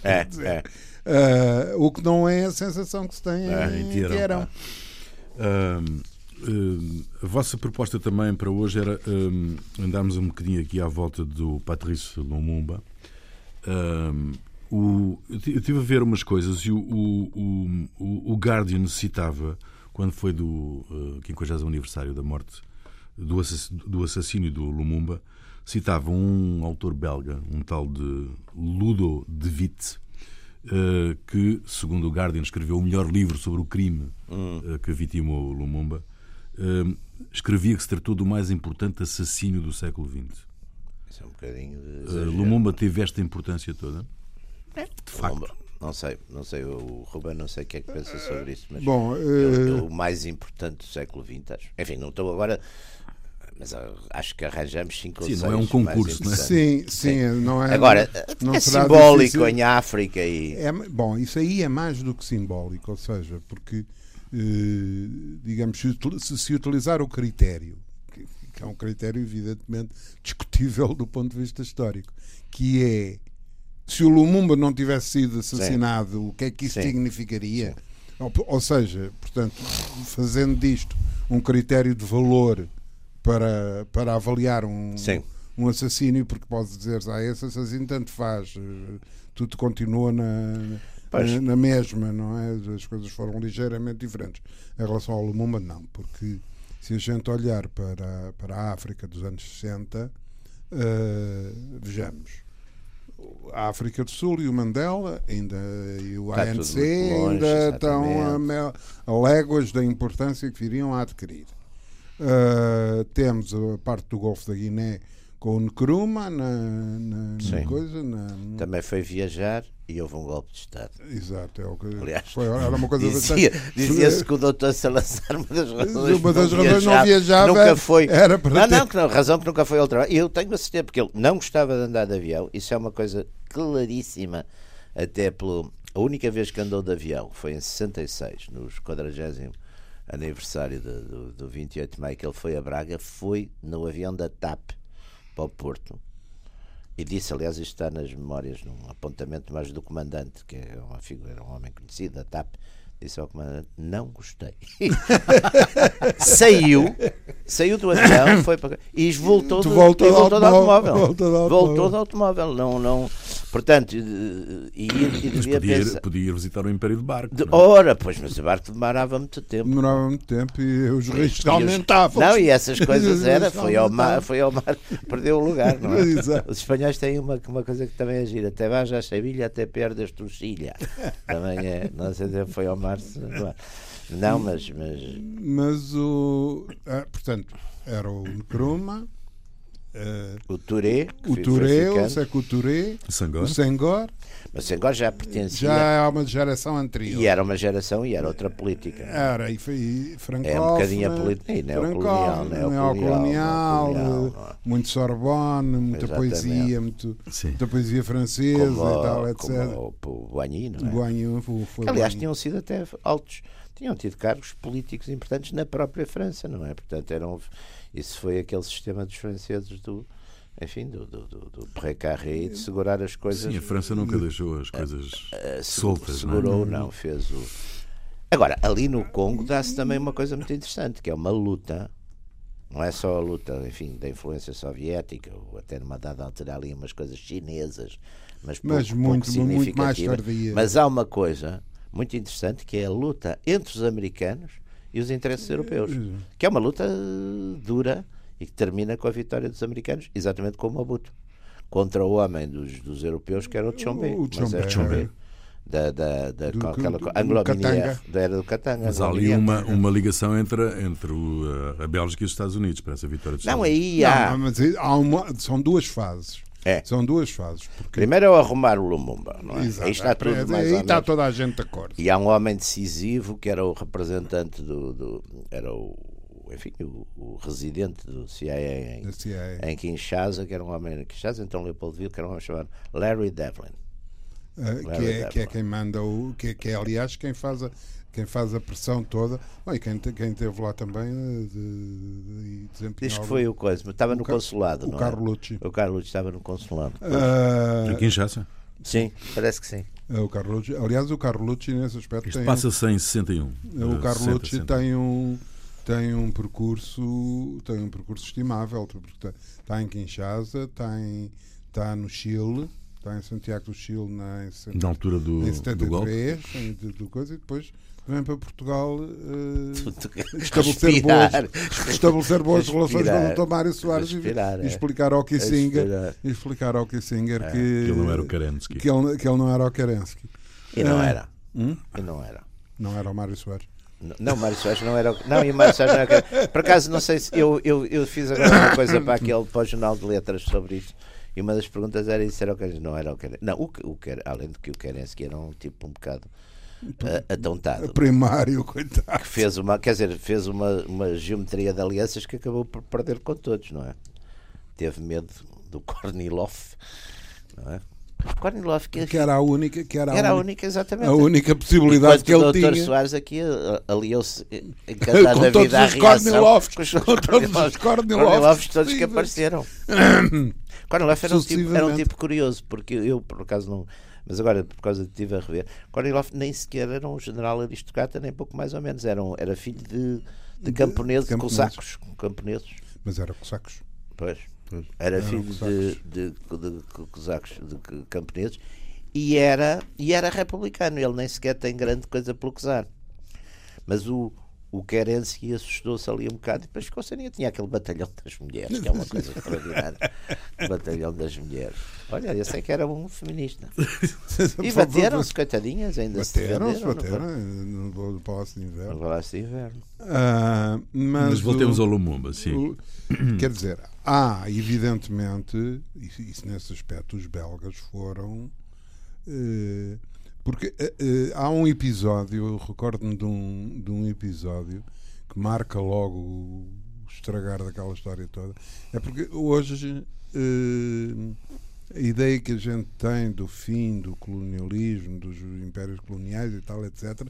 É, dizer, é. ah, o que não é a sensação que se tem É, em Teherão. Teherão. Hum, a vossa proposta também para hoje era hum, andarmos um bocadinho aqui à volta do Patrice Lumumba. O, eu ti- eu estive a ver umas coisas e o, o, o, o Guardian citava, quando foi do uh, 50 aniversário da morte, do, assass- do assassínio do Lumumba, citava um autor belga, um tal de Ludo de Witt, eh, que, segundo o Guardian, escreveu o melhor livro sobre o crime eh, que vitimou Lumumba, eh, escrevia que se tratou do mais importante assassínio do século XX. Isso é um bocadinho. Lumumba teve esta importância toda. De facto. Não sei, não sei, o Ruben não sei o que é que pensa sobre isso, mas Bom, eh, o mais importante do século XX, acho. Enfim, não estou agora, mas acho que arranjamos cinco Sim, ou não é seis um concurso, não é? interessantes. sim, sim, não é. Agora, não é será simbólico difícil. em África e. É, bom, isso aí é mais do que simbólico, ou seja, porque, eh, digamos, se, se utilizar o critério, que, que é um critério evidentemente discutível do ponto de vista histórico, que é se o Lumumba não tivesse sido assassinado, o que é que isso Sim. significaria? Ou, ou seja, portanto, fazendo disto um critério de valor para, para avaliar um, Sim. um assassínio, porque pode dizer, ah, esse assassino tanto faz, eh, tudo continua na, na, na mesma, não é? As coisas foram ligeiramente diferentes. Em relação ao Lumumba, não, porque se a gente olhar para, para a África dos anos 60, eh, vejamos. A África do Sul e o Mandela ainda, e o Está ANC longe, ainda estão a, exatamente. a léguas da importância que viriam a adquirir. Uh, temos a parte do Golfo da Guiné com o Nkrumah na, na, na coisa. Na, Também foi viajar e houve um golpe de Estado. exato, é o que Aliás, foi, era uma coisa Dizia- bastante- Dizia-se que o doutor Salazar, uma das razões Uma das razões não viajava nunca foi. era para não, não, ter- que não, razão que nunca foi ao trabalho. E eu tenho a certeza, porque ele não gostava de andar de avião, isso é uma coisa claríssima, até pelo. A única vez que andou de avião foi em 66, nos 40 aniversário do, do, do 28 de maio, que ele foi a Braga, foi no avião da TAP para o Porto. E disse, aliás, isto está nas memórias, num apontamento mais do comandante, que é uma figura, um homem conhecido da TAP, disse ao comandante, não gostei. <laughs> saiu, saiu do avião, foi para e voltou, do, voltou e voltou de automóvel, automóvel. voltou de automóvel. Voltou de automóvel. Não, não, portanto, e, e, e podia ir, pensar. podia ir visitar o Império de Barco. De- é? ora, pois, mas o barco demorava muito tempo. demorava muito tempo e os riscos E os- aumentavam. Não, e essas <laughs> coisas era, foi ao mar, foi ao mar, <laughs> perdeu o lugar, não é? Exato. Os espanhóis têm uma, uma coisa que também é gira, até vais a Sevilha, até perdes tu Chilha. Também é, não sei se foi ao mar. Se- Não, não mas, mas Mas o. ah, portanto, era o Nkrumah, eh, o Touré, o Touré, o Sekou Touré, Senghor. o Senghor, mas já pertencia, já há uma geração anterior. e era uma geração e era outra política. Era, e foi francófona, É um bocadinho a política, e neocolonial, neocolonial, neocolonial, é? muito Sorbonne, muita Exatamente. poesia, muito, muita poesia francesa como, e tal, etc. como o, o Boigny, não é? Boigny foi- Aliás, Boigny. tinham sido até altos, tinham tido cargos políticos importantes na própria França, não é? Portanto, eram, isso foi aquele sistema dos franceses do, enfim, do, do, do, do précaré e de segurar as coisas. Sim, a França nunca deixou as coisas eh, segu- soltas. não é? segurou, não, fez o. Agora, ali no Congo dá-se também uma coisa muito interessante, que é uma luta. Não é só a luta, enfim, da influência soviética, ou até numa dada altura ali umas coisas chinesas, mas, Mas pouco, muito- pouco muito mais significativa. tardia. Mas há uma coisa muito interessante que é a luta entre os americanos e os interesses europeus, que é uma luta dura e que termina com a vitória dos americanos, exatamente como o Mobutu, contra o homem dos, dos europeus que era o Tchombe. O é Tchombe. Da, da, da, Do- com aquela Katanga. da era do Katanga. Mas há ali uma, uma ligação entre, entre o, a, Bélgica e os Estados Unidos para essa vitória dos Não, Estados aí há. Não, mas há uma, são duas fases. É. São duas fases. Porque, Primeiro é o arrumar o Lumumba, não é? Exato, aí está tudo aí mais ou está toda a gente de acordo. E há um homem decisivo que era o representante do. do- era o. Enfim, o, o residente do CIA em, CIA. em Kinshasa, que era um homem em Kinshasa, então Leopoldville, que era um homem chamado Larry Devlin. Uh, que, é, que é quem manda o. Que, que é, aliás, quem faz a, quem faz a pressão toda. Bom, e quem, quem esteve lá também eh, de, de Diz que foi o coisa, estava no consulado. O não Carlucci. É? O Carlucci estava no consulado. Uh, Aqui em Chassa? Sim, parece que sim. É o Carlucci. Aliás, o Carlucci nesse aspecto Isto tem. Passa-se em 61. O Carlucci 60, tem um tem um percurso tem um percurso estimável porque está em Kinshasa está em está no Chile está em Santiago do Chile na, em, na altura do, em 73 do golpe. Em, do, do coisa, e depois vem para Portugal uh, <laughs> estabelecer boas, estabelecer boas relações com o Dr. Mário Soares respirar, e, e, explicar ao Kissinger, e explicar ao Kissinger é, que, que, ele não era o Kerensky. Que ele, que ele não era o Kerensky. E não era. Hum? E não era. Não era o Mário Soares. Não, não, Mário Soares não era. Não, e Mário Soares não era. Por acaso, não sei se. Eu, eu, eu fiz agora uma coisa para aquele para o Jornal de Letras sobre isto. E uma das perguntas era isso: era o que Não era o que Não, o, o, além de que o Kerensky era um tipo um bocado atontado. Primário, coitado. Que fez uma, quer dizer, fez uma, uma geometria de alianças que acabou por perder com todos, não é? Teve medo do Kornilov, não é? Kornilov que, que era a única que era, era a, única, exatamente a única possibilidade que ele o tinha. O Dr. Soares aqui aliou-se <laughs> encantado da vida à reação com os <laughs> Kornilovs, Kornilovs todos que apareceram. <coughs> Kornilov era um, tipo, era um tipo curioso porque eu por acaso não mas agora, por causa de estive a rever, Kornilov nem sequer era um general aristocrata, nem pouco mais ou menos. Era, um, era filho de, de camponeses, de, de cossacos. Camponeses. Mas era cossacos. Pois. pois. Era, era filho de, de, de, de cossacos, de camponeses. E era, e era republicano. Ele nem sequer tem grande coisa pelo czar. Mas o, o Kerensky assustou-se ali um bocado e depois ficou sem Tinha aquele batalhão das mulheres, que é uma coisa extraordinária. <laughs> Batalhão das mulheres. Olha, eu sei que era um feminista. <laughs> E bateram-se, coitadinhas, ainda bateram se bateram no, no Palácio de Inverno. No Palácio de Inverno. Uh, mas, mas, voltemos o, ao Lumumba, sim. O, <clears throat> quer dizer, há, evidentemente, isso, isso nesse aspecto, os belgas foram. Uh, porque uh, há um episódio, eu recordo-me de um, de um episódio que marca logo o estragar daquela história toda. É porque hoje uh, a ideia que a gente tem do fim do colonialismo, dos impérios coloniais e tal, etc.,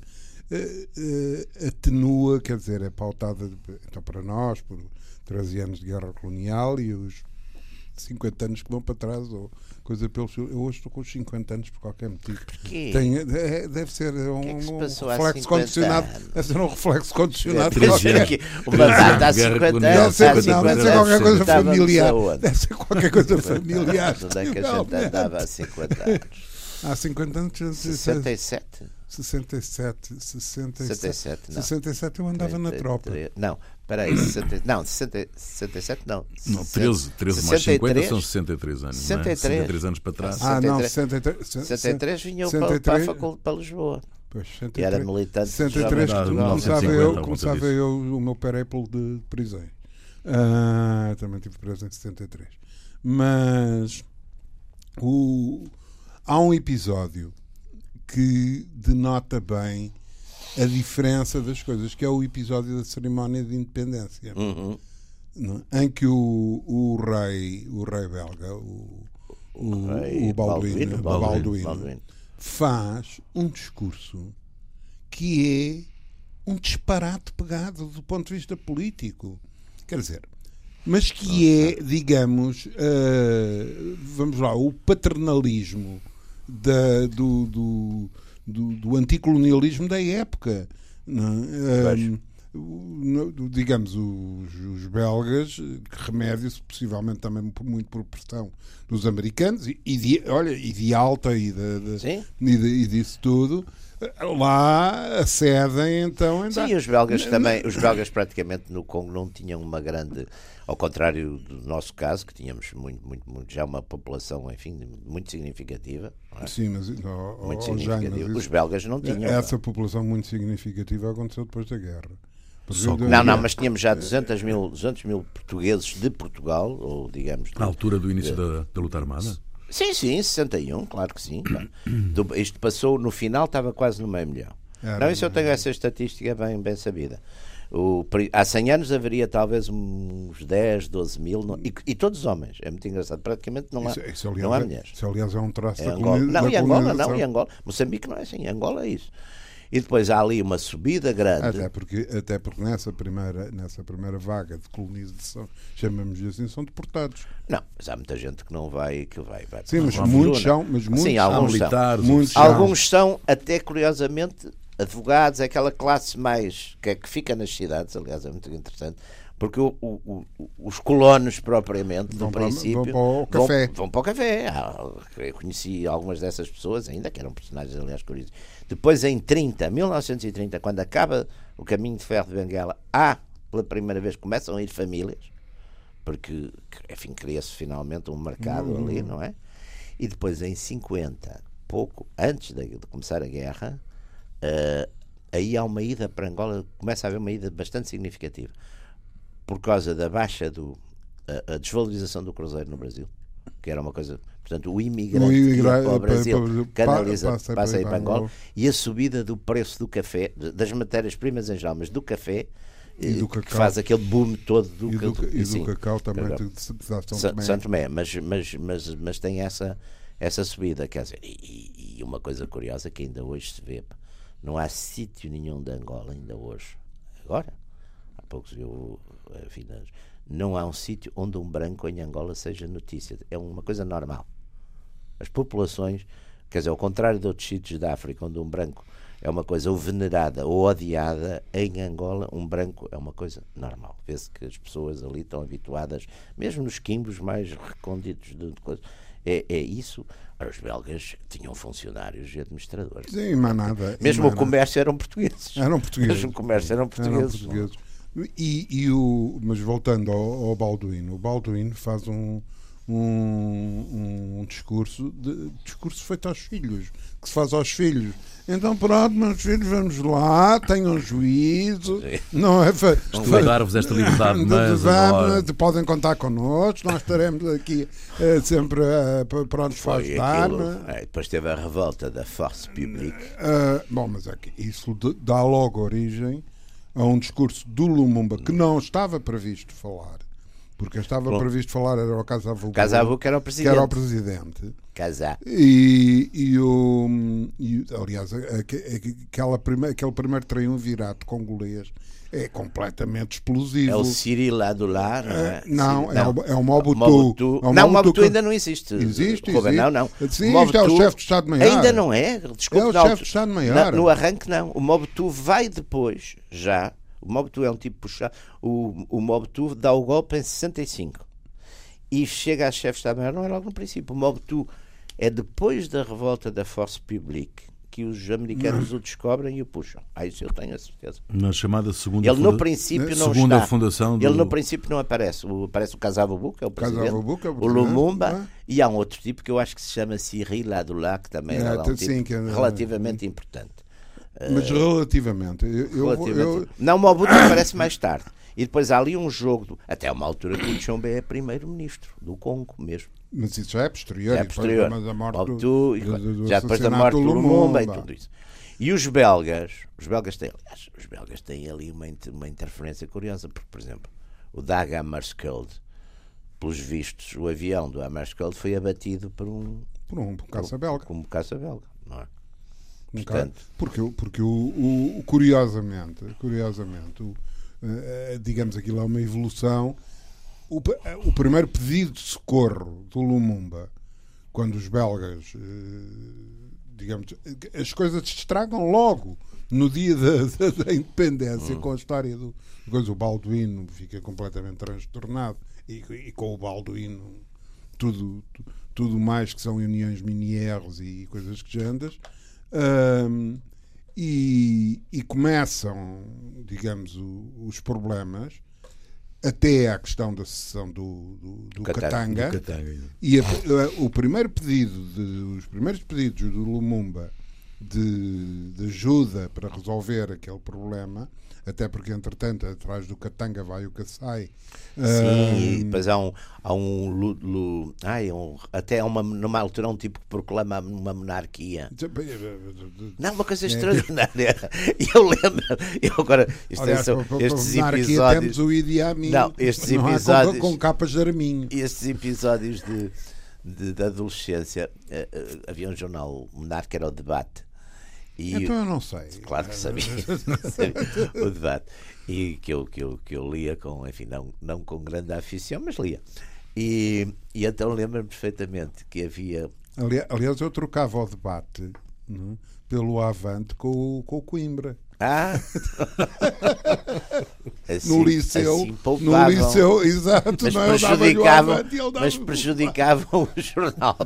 uh, atenua, quer dizer, é pautada, então para nós, por 13 anos de guerra colonial e os 50 anos que vão para trás, ou coisa pelo Eu hoje estou com os 50 anos por qualquer motivo. Porquê? Tem, é, deve ser um, que é que um reflexo condicionado. Anos? Deve ser um reflexo condicionado. Deve ser uma data há 50 anos. Deve ser, não, deve ser qualquer coisa familiar. Deve ser qualquer coisa familiar. Onde é que a gente andava há 50 anos? Há 50 anos. 67? 67, 67, 67, não. 67 eu andava 33, na tropa. Não, peraí, 60, não, 60, 67 não. Não, 13, 13 mais 50 são 63 anos. 63, não é? 63 anos para trás. Ah, 63, não, 63. 63 vinham 63, para, para, para, para Lisboa. Pois, 63, e era militante 63 começava, eu, começava eu o meu peréplo de prisões. Uh, também tive preso em 73. Mas o, há um episódio que denota bem a diferença das coisas, que é o episódio da cerimónia de independência, uhum. em que o, o rei, o rei belga, o, o, o Balduino, Balduino, Balduino, faz um discurso que é um disparate pegado do ponto de vista político. Quer dizer, mas que é, digamos, uh, vamos lá, o paternalismo da, do, do, do, do anticolonialismo da época. Um, digamos, os, os, belgas, que remédio-se possivelmente também muito por pressão dos americanos, e, de, olha, e de alta e, de, de, e, de, e disso tudo, lá acedem então. Ainda... Sim, os belgas também, os belgas praticamente no Congo não tinham uma grande ao contrário do nosso caso, que tínhamos muito, muito, muito já uma população, enfim, muito significativa. É? Sim, mas, oh, muito significativa. Os belgas não tinham. Essa população muito significativa aconteceu depois da guerra. Não, não, mas tínhamos já 200 mil, 200 mil portugueses de Portugal, ou digamos. Na altura do início de, da, da luta armada? Sim, sim, 61, claro que sim. do, isto passou, no final estava quase no meio milhão. Era, não, isso eu tenho essa estatística bem, bem sabida. O, há 100 anos haveria talvez uns 10, 12 mil, não, e, e, todos homens. É muito engraçado. Praticamente não há, isso, isso, aliás, não há mulheres. Isso, aliás, é um traço é da Angola. Não, e Angola, não, e Angola. Moçambique não é assim, Angola é isso. E depois há ali uma subida grande. Até porque, até porque nessa, primeira, nessa primeira vaga de colonização, chamamos assim, são deportados. Não, mas há muita gente que não vai. Que vai, vai Sim, mas muitos são. Mas muitos Sim, alguns são. Militares, muitos alguns são, até curiosamente, advogados, é aquela classe mais que, é que fica nas cidades, aliás, é muito interessante, porque o, o, os colonos propriamente, vão no princípio, vão para o café. Vão, vão, para o café. Ah, eu conheci algumas dessas pessoas, ainda que eram personagens, aliás, curiosos. Depois, em 30, 1930, quando acaba o caminho de ferro de Benguela, há, pela primeira vez, começam a ir famílias, porque, enfim, cria-se finalmente um mercado uhum. ali, não é? E depois, em 50, pouco antes de, de começar a guerra, Uh, aí há uma ida para Angola, começa a haver uma ida bastante significativa por causa da baixa do a, a desvalorização do cruzeiro no Brasil, que era uma coisa, portanto, o imigrante, o imigrante para o Brasil para, canaliza, passa, passa aí para Angola, e a subida do preço do café, das matérias-primas em geral, mas do café e do que faz aquele boom todo do, e do, do, e do cacau também de, São Tomé. São Tomé, mas, mas, mas, mas tem essa, essa subida, quer dizer, e, e uma coisa curiosa que ainda hoje se vê, não há sítio nenhum de Angola ainda hoje. Agora, há poucos eu, enfim, não há um sítio onde um branco em Angola seja notícia. É uma coisa normal. As populações, quer dizer, ao contrário de outros sítios da África, onde um branco é uma coisa ou venerada ou odiada, em Angola um branco é uma coisa normal. Vê-se que as pessoas ali estão habituadas, mesmo nos quimbos mais recônditos de coisas é, é isso. Ora, os belgas tinham funcionários e administradores. Sim, mas nada. Mesmo o comércio eram portugueses. Eram <laughs> portugueses. Mesmo o comércio eram portugueses. Eram portugueses. E, e, o, mas voltando ao, ao Balduino, o Balduino faz um, um, um discurso, de, discurso feito aos filhos, que se faz aos filhos. Então, pronto, meus filhos, vamos lá, tenham juízo. Não é Vou dar-vos esta liberdade, mas. Vamos, podem contar connosco, nós estaremos aqui uh, sempre uh, prontos para ajudar. É? depois teve a revolta da Force Publique. Uh, bom, mas é que isso dá logo origem a um discurso do Lumumba que não estava previsto falar porque estava Bom. previsto falar era o Casavu. Casavu que era o presidente. Que era o presidente. Casá. E, e, o, e aliás, aquela prime, aquele primeiro triunvirato congolês é completamente explosivo. É o Cyril Adular, não é? Não, é, o, é o Mobutu. Mobutu. É o não, o Mobutu ainda não existe. Existe, existe. Não, não. Sim, Mobutu é o chefe de Estado-Maior. Ainda não é? Desculpe, é o chefe de Estado-Maior. No arranque, não. O Mobutu vai depois, já, o Mobutu é um tipo puxado. O, o Mobutu dá o golpe em 65 e chega a chefe de Estado-Maior, não é logo no princípio. O Mobutu é depois da revolta da Force Publique que os americanos <coughs> o descobrem e o puxam. Ah, isso eu tenho a certeza. Na chamada segunda Ele no princípio não segunda está. fundação do... Ele no princípio não aparece. O, aparece o Casavubu, que é o presidente, é o, o Lumumba, é? e há um outro tipo que eu acho que se chama Cyril Adulá, que também é, era um tipo sim, é, relativamente importante. Mas relativamente. Eu, relativamente. Eu, não, o Mobutu aparece mais tarde. E depois há ali um jogo, até uma altura que o Tchombe é primeiro-ministro do Congo mesmo. Mas isso já é posterior. Já é posterior. Depois da morte do, do, do, já depois da morte do Lumumba, e tudo isso. E os belgas, os belgas têm, aliás, os belgas têm ali uma, uma interferência curiosa, porque, por exemplo, o Dag Hammarskjöld, pelos vistos, o avião do Hammarskjöld foi abatido por um... Por um caça belga. Por um caça belga, não é? Portanto, porque porque o, o, curiosamente, curiosamente o, uh, digamos aquilo é uma evolução. O, o primeiro pedido de socorro do Lumumba, quando os belgas, digamos, as coisas se estragam logo no dia da, da, da independência, uhum. com a história do. Coisa, o Balduino fica completamente transtornado e, e com o Balduino tudo, tudo mais que são uniões mini-R's e coisas que já andas. Um, e, e, começam, digamos, o, os problemas até à questão da sessão do, do, do Katanga, do Katanga. e a, a, o primeiro pedido de, os primeiros pedidos do Lumumba de, de ajuda para resolver aquele problema, até porque entretanto atrás do Katanga vai o Kassai. Sim, e depois há um, há um, lu, lu, ai, um até uma, numa altura um tipo que proclama uma monarquia. Não, uma coisa extraordinária. <laughs> Eu lembro, eu agora, isto Aliás, são, estes monarquia episódios. temos o Idi Amin, Não, estes não episódios- com, com capas de arminho. estes episódios de, de, de adolescência, eh, eh, havia um jornal Monarca, era o debate. E, Então eu não sei. Claro que sabia, <laughs> <laughs> sabia o debate. E que eu, que, eu, que eu lia com, enfim, não, não com grande afição, mas lia. E, e então lembro-me perfeitamente que havia. Ali- Aliás, eu trocava o debate não é, pelo Avante com, com o Coimbra. Ah! <laughs> assim, No liceu, assim no liceu, exato, mas não, prejudicavam, Avante mas prejudicavam o jornal.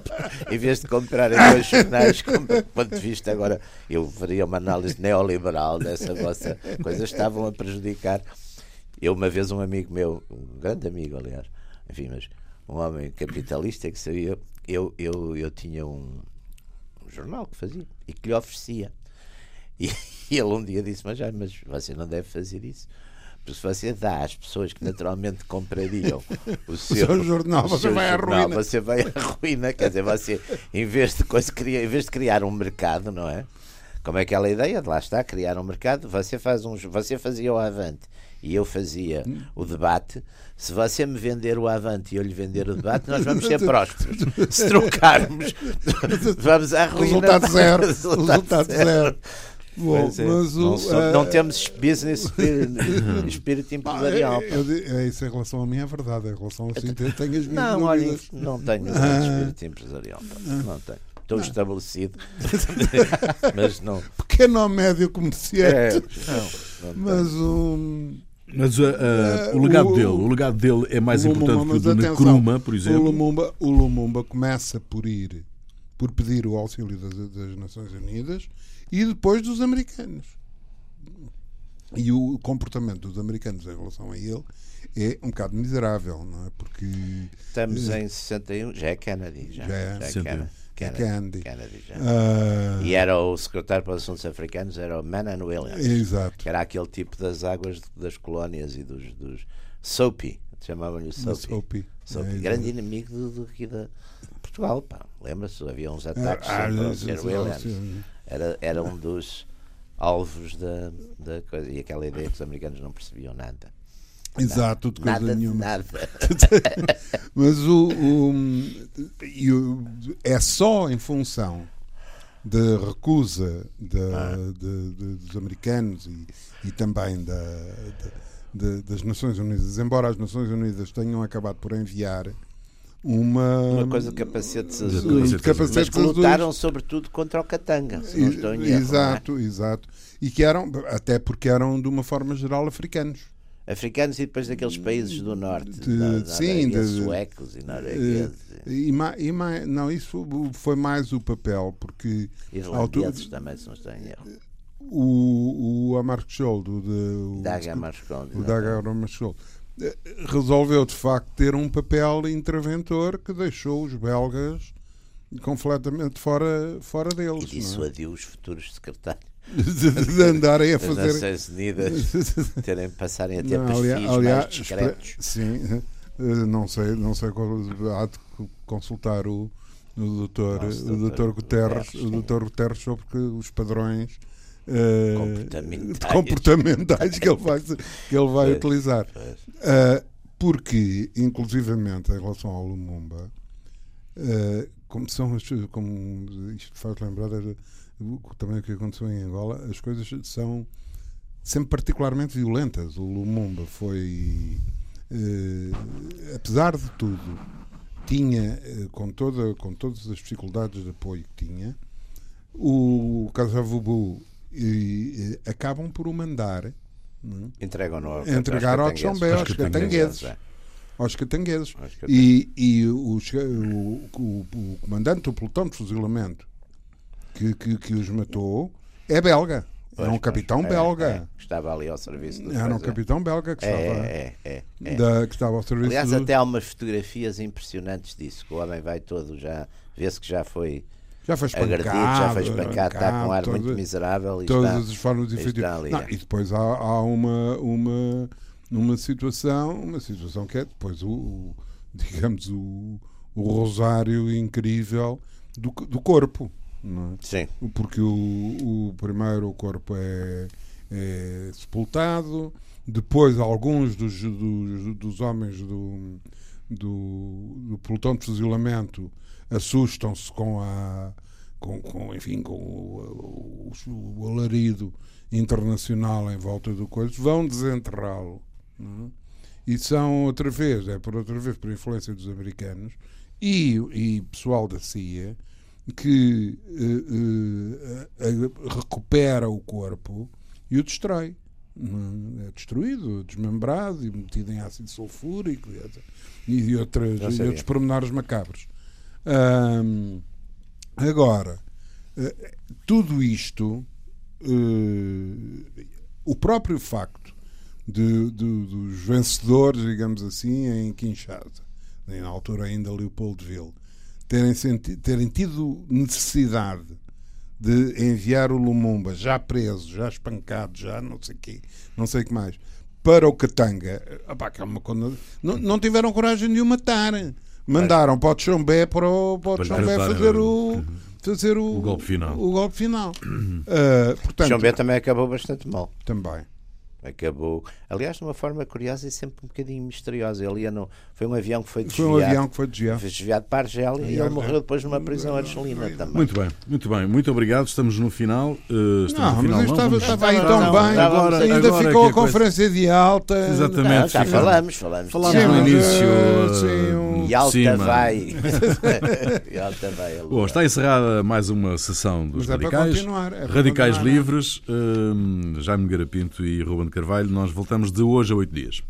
Em vez de comprarem dois jornais, como do ponto de vista agora, eu faria uma análise neoliberal dessa vossa coisa, estavam a prejudicar. Eu, uma vez, um amigo meu, um grande amigo, aliás, enfim, mas um homem capitalista que sabia, eu, eu, eu tinha um, um jornal que fazia e que lhe oferecia. E, e ele um dia disse: Mas, já, mas você não deve fazer isso. Porque se você dá às pessoas que naturalmente comprariam <laughs> o seu, seu jornal, o você seu vai à ruína. Você vai à ruína. Quer dizer, você, em vez, de coisa, em vez de criar um mercado, não é? Como é aquela ideia de lá está, criar um mercado, você, faz um, você fazia o avante e eu fazia o debate. Se você me vender o avante e eu lhe vender o debate, nós vamos ser <laughs> prósperos. Se trocarmos, <laughs> vamos à ruína. Resultado zero. Resultado Resultado zero. zero. Bom, é, mas o, não, sou- eh, não temos business spirit, <laughs> espírito empresarial. é, pá. eu é isso em relação a mim é verdade. Em relação a assim, tenho, tenho as minhas Não, olha, não tenho Ah. espírito empresarial. pá. Não tenho. Estou estabelecido, <laughs> mas não. Pequeno ou médio comerciante. É, não, não Mas o. Mas uh, uh, o legado o- dele, o legado dele é mais o Lumumba, importante que o do Nkrumah, por O exemplo. Lumumba, o Lumumba começa por ir, por pedir o auxílio das, das Nações Unidas e depois dos americanos. E o comportamento dos americanos em relação a ele é um bocado miserável, não é? Porque Estamos em 61, já é Kennedy. Já, Já é. já é 61. Kennedy. Kennedy. Kennedy já. ah, E era o secretário para os assuntos africanos, era o Manan Williams. exato. que era aquele tipo das águas das colónias e dos, dos Soapy, chamavam-lhe o Soapy. Soapy. Soapy, É, grande inimigo do, do, aqui da Portugal, pá. Lembra-se? Havia uns ataques Ah, sobre o ah, Sr. sim, Williams. Era, era um dos alvos da, da coisa. E aquela ideia que os americanos não percebiam nada. Exato, de coisa Nada de nenhuma. nada. <laughs> Mas o, o- o- é só em função da recusa da- de- de- dos americanos e, e também da- das Nações Unidas, embora as Nações Unidas tenham acabado por enviar uma, Uma coisa de capacetes De azuis. capacetes Mas capacetes que azuis. lutaram sobretudo contra o Katanga, se não estou em erro. não é? Exato, exato. E que eram, até porque eram de uma forma geral africanos. Africanos e depois daqueles países do norte, De- da, da sim, de- suecos e noruegueses. E, ma- e ma- não, isso foi mais o papel, porque Irlandeses também, se não estou em erro. o, o Amarskjold, o, de, o, Daga Marcondes. o Daga Amarskjold, eh, resolveu de facto ter um papel interventor que deixou os belgas completamente fora, fora E deles. é? dissuadiu os futuros secretários de, andarem a fazer. Nações Unidas terem, passarem a ter Não, perfis aliás, mais discretos. sim, eh, não sei, não sei qual, há de consultar o, o doutor, Nosso o doutor doutor Guterres, Guterres, o doutor Guterres sobre que os padrões eh, Comportamentais. comportamentais que ele vai, que ele vai utilizar. Uh, porque, inclusivamente, em relação ao Lumumba, uh, como são as, como isto faz lembrar era, também o que aconteceu em Angola, as coisas são sempre particularmente violentas. O Lumumba foi, apesar de tudo, tinha, com, toda, com todas as dificuldades de apoio que tinha, o Casavubu e, e, acabam por o mandar é? Entregam-no ao- Entregar ao aos Tchombe, aos Aos catangueses. é. Aos catangueses. Aos catangueses. E, e o, o, o- o comandante do pelotão de fuzilamento que, que, que os matou é belga. Pois, é um pois, capitão é, belga. é, que estava ali ao serviço do Era um capitão belga que É, estava, é, é, é. da- que estava ao serviço Aliás, do... até há umas fotografias impressionantes disso, que o homem vai todo já, vê-se que já foi Já foi espancado. agredido, já foi espancado, está com um ar muito todas- miserável e todas está, as formas ali, Não, é. e depois há, há uma, uma, uma situação, uma situação que é depois o, o- digamos, o, o rosário incrível do, do corpo. Não é? Sim, Porque o, o primeiro o corpo é, é sepultado, depois alguns dos, dos, dos homens do, do, do pelotão de fuzilamento assustam-se com a com, com, enfim, com o, o, o alarido internacional em volta do coisa, vão desenterrá-lo. é? E são outra vez, é por outra vez por influência dos americanos e, e pessoal da CIA que eh, eh, eh, recupera o corpo e o destrói. é? É destruído, desmembrado e metido em ácido sulfúrico e, outras, e outros pormenores macabros. Agora, eh, tudo isto, eh, o próprio facto de- de- dos vencedores, digamos assim, em Kinshasa, na altura ainda Leopoldville, terem, senti- terem tido necessidade de enviar o Lumumba já preso, já espancado, já não sei quê, não sei que mais, para o Katanga, opá, que é uma coisa- não, não tiveram coragem de o matar. Mandaram para o Tchombé para o, para o Para lhe Tchombé tratar, fazer o fazer o, o golpe final. o golpe final. <clears throat> Ah, portanto, também acabou bastante mal. também. Acabou, aliás, de uma forma curiosa e sempre um bocadinho misteriosa. Ele ia no, foi um avião que foi Foi desviado, um avião que foi desviado. foi desviado para a Argélia e ele morreu depois numa prisão argelina também. Muito bem, muito bem. Muito obrigado. Estamos no final. eh, estamos Não, no final. mas isto estava, Vamos- estava aí tão não, bem. não, agora- ainda agora ficou a a coisa- conferência de alta. Exatamente. Não, já falamos, falamos. Falámos Sim, no início. eh, sim, um- E alta cima. vai. <laughs> e alta vai. a Bom, está encerrada mais uma sessão dos Mas é para Radicais. continuar, é para Radicais continuar. Livres, hum, Jaime Garapinto e Ruben Carvalho. Nós voltamos de hoje a oito dias.